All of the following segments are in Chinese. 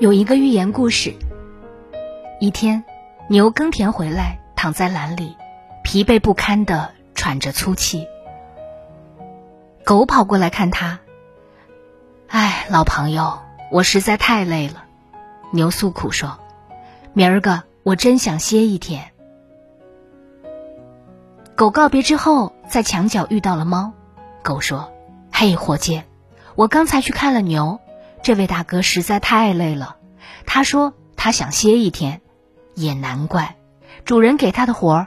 有一个寓言故事。一天，牛耕田回来，躺在栏里，疲惫不堪的喘着粗气。狗跑过来看他，哎，老朋友，我实在太累了。牛诉苦说：“明儿个我真想歇一天。”狗告别之后，在墙角遇到了猫。狗说：“嘿，伙计，我刚才去看了牛。”这位大哥实在太累了，他说他想歇一天，也难怪，主人给他的活儿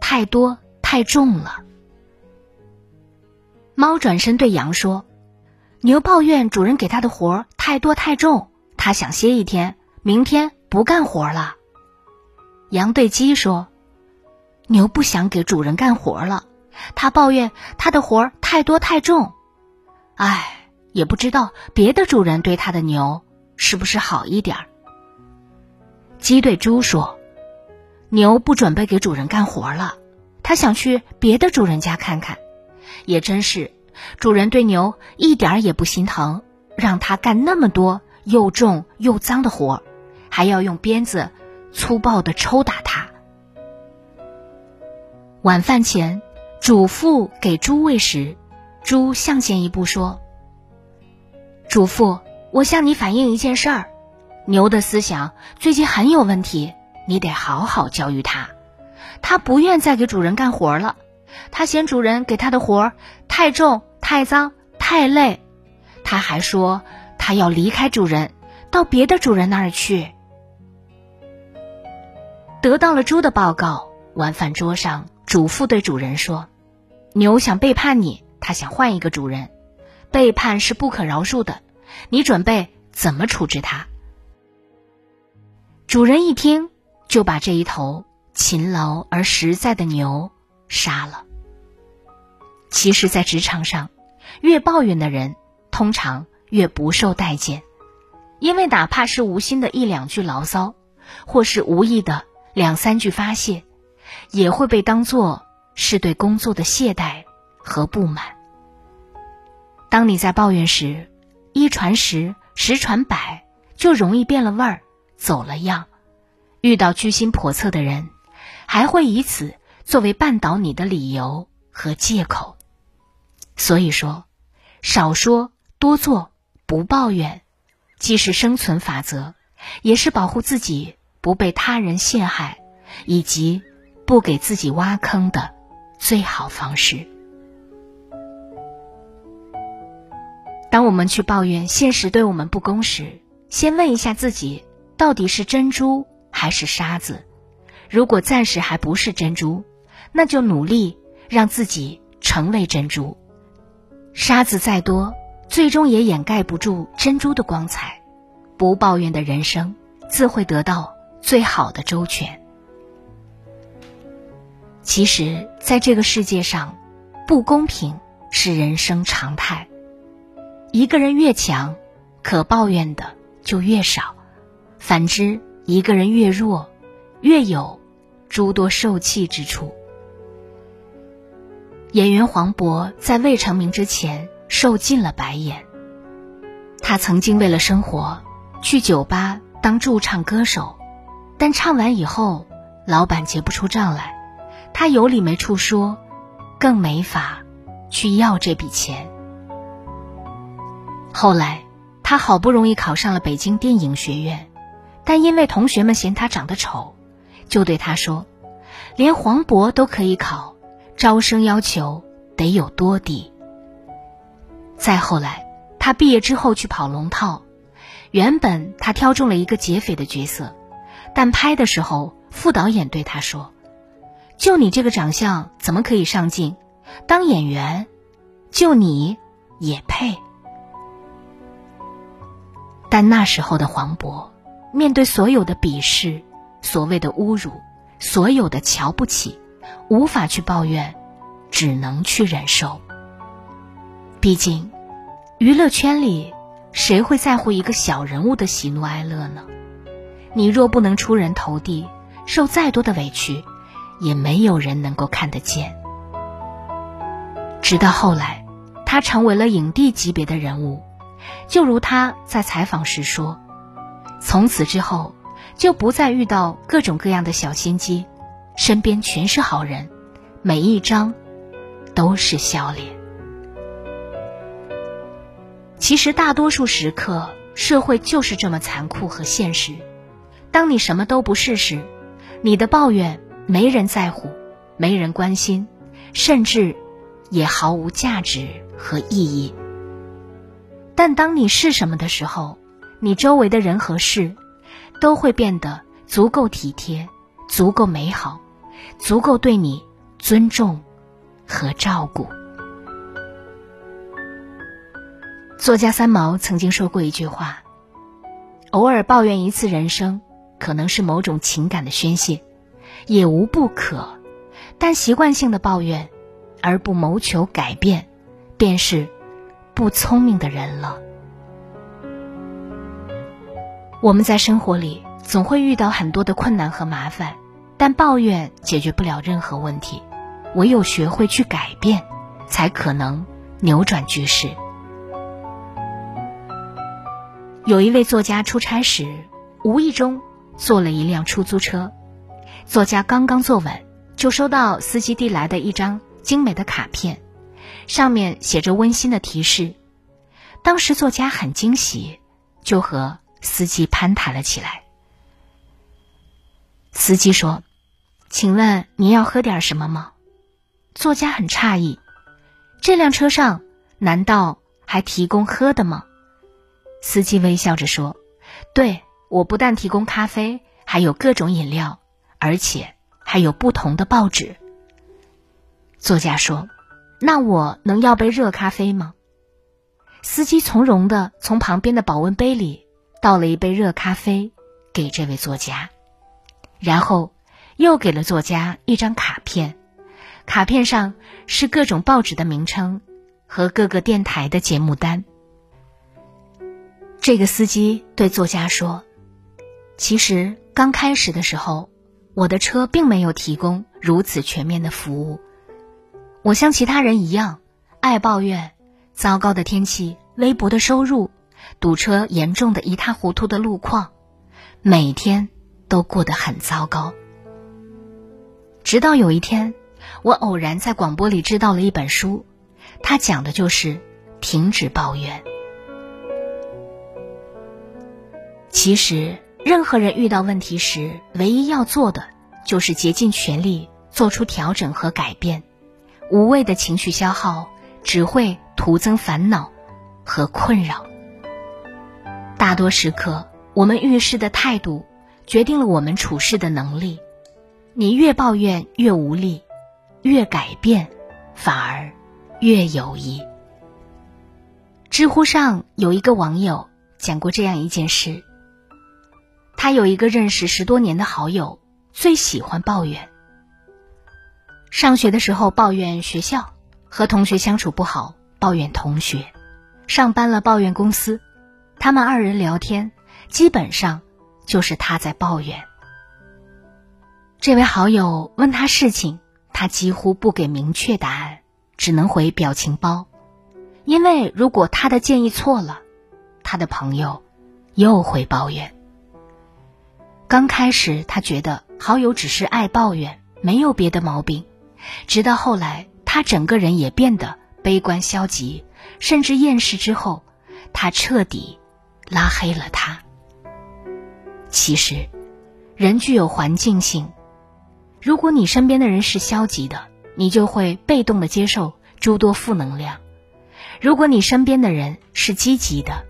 太多太重了。猫转身对羊说：“牛抱怨主人给他的活儿太多太重，他想歇一天，明天不干活了。”羊对鸡说：“牛不想给主人干活了，他抱怨他的活儿太多太重，唉。”也不知道别的主人对他的牛是不是好一点儿。鸡对猪说：“牛不准备给主人干活了，他想去别的主人家看看。也真是，主人对牛一点也不心疼，让他干那么多又重又脏的活，还要用鞭子粗暴的抽打他。”晚饭前，主妇给猪喂食，猪向前一步说。主妇，我向你反映一件事儿，牛的思想最近很有问题，你得好好教育它。它不愿再给主人干活了，它嫌主人给它的活太重、太脏、太累。它还说它要离开主人，到别的主人那儿去。得到了猪的报告，晚饭桌上，主妇对主人说：“牛想背叛你，它想换一个主人。”背叛是不可饶恕的，你准备怎么处置他？主人一听，就把这一头勤劳而实在的牛杀了。其实，在职场上，越抱怨的人，通常越不受待见，因为哪怕是无心的一两句牢骚，或是无意的两三句发泄，也会被当作是对工作的懈怠和不满。当你在抱怨时，一传十，十传百，就容易变了味儿，走了样。遇到居心叵测的人，还会以此作为绊倒你的理由和借口。所以说，少说多做，不抱怨，既是生存法则，也是保护自己不被他人陷害，以及不给自己挖坑的最好方式。当我们去抱怨现实对我们不公时，先问一下自己，到底是珍珠还是沙子？如果暂时还不是珍珠，那就努力让自己成为珍珠。沙子再多，最终也掩盖不住珍珠的光彩。不抱怨的人生，自会得到最好的周全。其实，在这个世界上，不公平是人生常态。一个人越强，可抱怨的就越少；反之，一个人越弱，越有诸多受气之处。演员黄渤在未成名之前受尽了白眼。他曾经为了生活去酒吧当驻唱歌手，但唱完以后，老板结不出账来，他有理没处说，更没法去要这笔钱。后来，他好不容易考上了北京电影学院，但因为同学们嫌他长得丑，就对他说：“连黄渤都可以考，招生要求得有多低？”再后来，他毕业之后去跑龙套，原本他挑中了一个劫匪的角色，但拍的时候，副导演对他说：“就你这个长相，怎么可以上镜？当演员，就你也配？”但那时候的黄渤，面对所有的鄙视、所谓的侮辱、所有的瞧不起，无法去抱怨，只能去忍受。毕竟，娱乐圈里，谁会在乎一个小人物的喜怒哀乐呢？你若不能出人头地，受再多的委屈，也没有人能够看得见。直到后来，他成为了影帝级别的人物。就如他在采访时说：“从此之后，就不再遇到各种各样的小心机，身边全是好人，每一张都是笑脸。”其实，大多数时刻，社会就是这么残酷和现实。当你什么都不是时，你的抱怨没人在乎，没人关心，甚至也毫无价值和意义。但当你是什么的时候，你周围的人和事都会变得足够体贴、足够美好、足够对你尊重和照顾。作家三毛曾经说过一句话：“偶尔抱怨一次人生，可能是某种情感的宣泄，也无不可；但习惯性的抱怨，而不谋求改变，便是……”不聪明的人了。我们在生活里总会遇到很多的困难和麻烦，但抱怨解决不了任何问题，唯有学会去改变，才可能扭转局势。有一位作家出差时，无意中坐了一辆出租车，作家刚刚坐稳，就收到司机递来的一张精美的卡片。上面写着温馨的提示，当时作家很惊喜，就和司机攀谈了起来。司机说：“请问您要喝点什么吗？”作家很诧异：“这辆车上难道还提供喝的吗？”司机微笑着说：“对，我不但提供咖啡，还有各种饮料，而且还有不同的报纸。”作家说。那我能要杯热咖啡吗？司机从容的从旁边的保温杯里倒了一杯热咖啡给这位作家，然后又给了作家一张卡片，卡片上是各种报纸的名称和各个电台的节目单。这个司机对作家说：“其实刚开始的时候，我的车并没有提供如此全面的服务。”我像其他人一样，爱抱怨糟糕的天气、微薄的收入、堵车严重的一塌糊涂的路况，每天都过得很糟糕。直到有一天，我偶然在广播里知道了一本书，它讲的就是停止抱怨。其实，任何人遇到问题时，唯一要做的就是竭尽全力做出调整和改变。无谓的情绪消耗只会徒增烦恼和困扰。大多时刻，我们遇事的态度决定了我们处事的能力。你越抱怨越无力，越改变反而越有益。知乎上有一个网友讲过这样一件事：他有一个认识十多年的好友，最喜欢抱怨。上学的时候抱怨学校，和同学相处不好抱怨同学，上班了抱怨公司，他们二人聊天基本上就是他在抱怨。这位好友问他事情，他几乎不给明确答案，只能回表情包，因为如果他的建议错了，他的朋友又会抱怨。刚开始他觉得好友只是爱抱怨，没有别的毛病。直到后来，他整个人也变得悲观消极，甚至厌世。之后，他彻底拉黑了他。其实，人具有环境性。如果你身边的人是消极的，你就会被动的接受诸多负能量；如果你身边的人是积极的，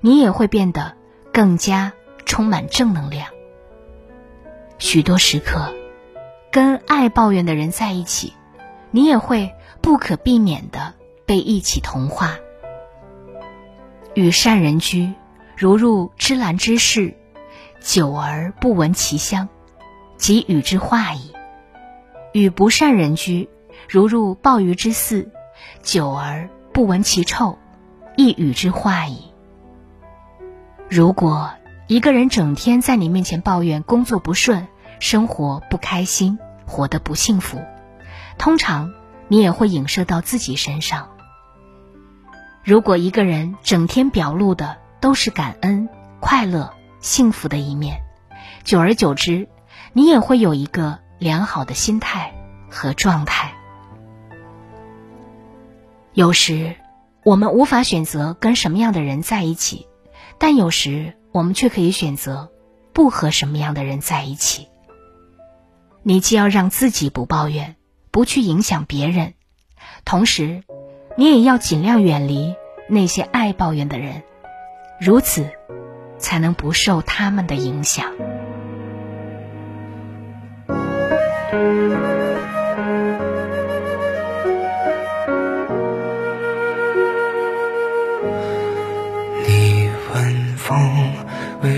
你也会变得更加充满正能量。许多时刻。跟爱抱怨的人在一起，你也会不可避免的被一起同化。与善人居，如入芝兰之室，久而不闻其香，即与之化矣；与不善人居，如入鲍鱼之肆，久而不闻其臭，亦与之化矣。如果一个人整天在你面前抱怨工作不顺、生活不开心、活得不幸福，通常你也会影射到自己身上。如果一个人整天表露的都是感恩、快乐、幸福的一面，久而久之，你也会有一个良好的心态和状态。有时，我们无法选择跟什么样的人在一起，但有时我们却可以选择不和什么样的人在一起。你既要让自己不抱怨，不去影响别人，同时。你也要尽量远离那些爱抱怨的人，如此，才能不受他们的影响。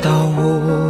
到我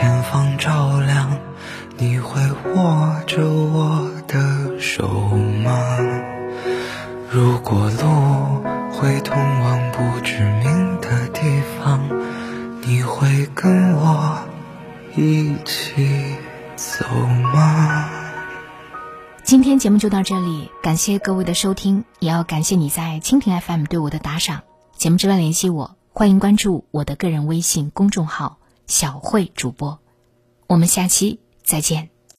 前方照亮你会握着我的手吗？如果路会通往不知名的地方你会跟我一起走吗？今天节目就到这里感谢各位的收听也要感谢你在蜻蜓 fm 对我的打赏节目之外联系我欢迎关注我的个人微信公众号小慧主播。我们下期再见。